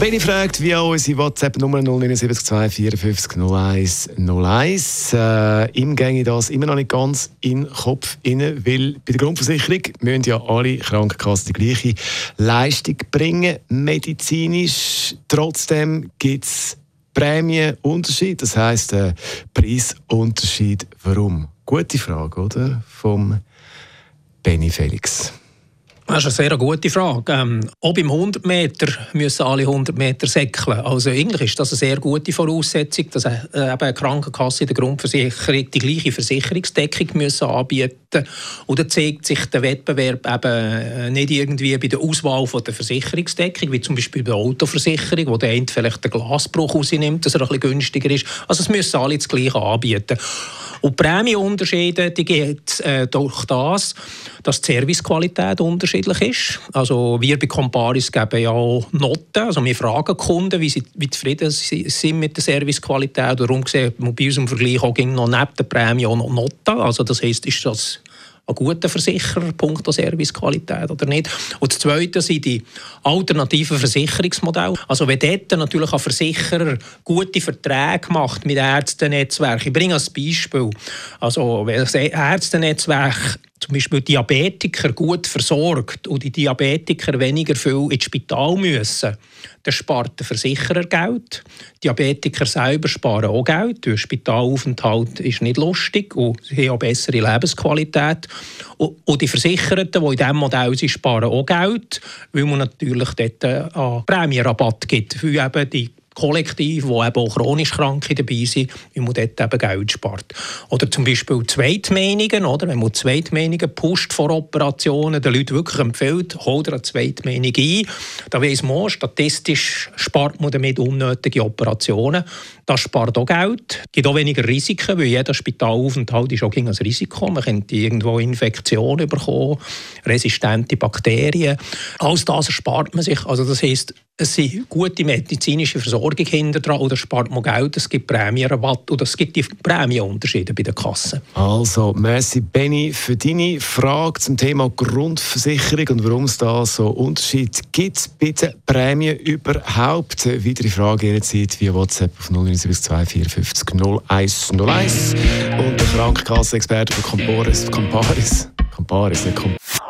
der Benny fragt via unsere WhatsApp-Nummer 079 54 01 01. Äh, ihm ginge das immer noch nicht ganz in den Kopf rein, weil bei der Grundversicherung müssen ja alle Krankenkassen die gleiche Leistung bringen, medizinisch. Trotzdem gibt es Prämienunterschied, das heisst äh, Preisunterschied. Warum? Gute Frage, oder? Vom Benny Felix. Das ist eine sehr gute Frage. Ähm, ob im 100 Meter müssen alle 100 Meter säckeln. Also eigentlich ist das eine sehr gute Voraussetzung, dass äh, eine Krankenkasse in der Grundversicherung die gleiche Versicherungsdeckung müssen anbieten Oder zeigt sich der Wettbewerb eben äh, nicht irgendwie bei der Auswahl von der Versicherungsdeckung, wie zum Beispiel bei der Autoversicherung, wo der eine vielleicht den Glasbruch rausnimmt, dass er ein bisschen günstiger ist. Also es müssen alle das Gleiche anbieten. Und die Prämienunterschiede die geht äh, durch das, dass die Servicequalität unterschiedlich ist. Also wir bei Comparis geben ja auch Noten. Also wir fragen Kunden, wie, sie, wie zufrieden sie sind mit der Servicequalität. Darum sehen wir bei unserem Vergleich auch noch neben der Prämie auch noch Noten. Also das heisst, ist das ein guter Versicherer, Punkt Servicequalität oder nicht. Und das Zweite sind die alternativen Versicherungsmodelle. Also wenn dort natürlich ein Versicherer gute Verträge macht mit Ärztenetzwerken, ich bringe ein Beispiel, also wenn das Ärztenetzwerk zum Beispiel Diabetiker gut versorgt und die Diabetiker weniger viel ins Spital müssen, dann spart der Versicherer Geld. Diabetiker selber sparen auch Geld. Der Spitalaufenthalt ist nicht lustig und sie haben auch bessere Lebensqualität. Und die Versicherten, die in diesem Modell sind, sparen auch Geld, weil man natürlich dort einen Prämienrabatt gibt, weil eben die Kollektiv, wo eben auch chronisch Kranke dabei sind, wie man dort eben Geld spart. Oder zum Beispiel Zweitmeinungen, oder? wenn man Zweitmeinungen pusht vor Operationen, den Leuten wirklich empfiehlt, hol dir eine Zweitmeinung ein. Da weiss man, statistisch spart man damit unnötige Operationen. Das spart auch Geld, gibt auch weniger Risiken, weil jeder Spitalaufenthalt ist auch ein Risiko. Man könnte irgendwo Infektionen bekommen, resistente Bakterien. Alles das spart man sich. Also das heisst, es sind gute medizinische Versorgung hinter dran oder spart man Geld, es gibt Prämienrabatt oder es gibt die Prämienunterschiede bei den Kassen. Also, merci Benny für deine Frage zum Thema Grundversicherung und warum es da so Unterschied gibt den Prämien überhaupt. Weitere Frage jederzeit via WhatsApp auf 07924 0101 und der Krankenkassenexperte von Comparis, Comparis, Comparis, nicht Comparis.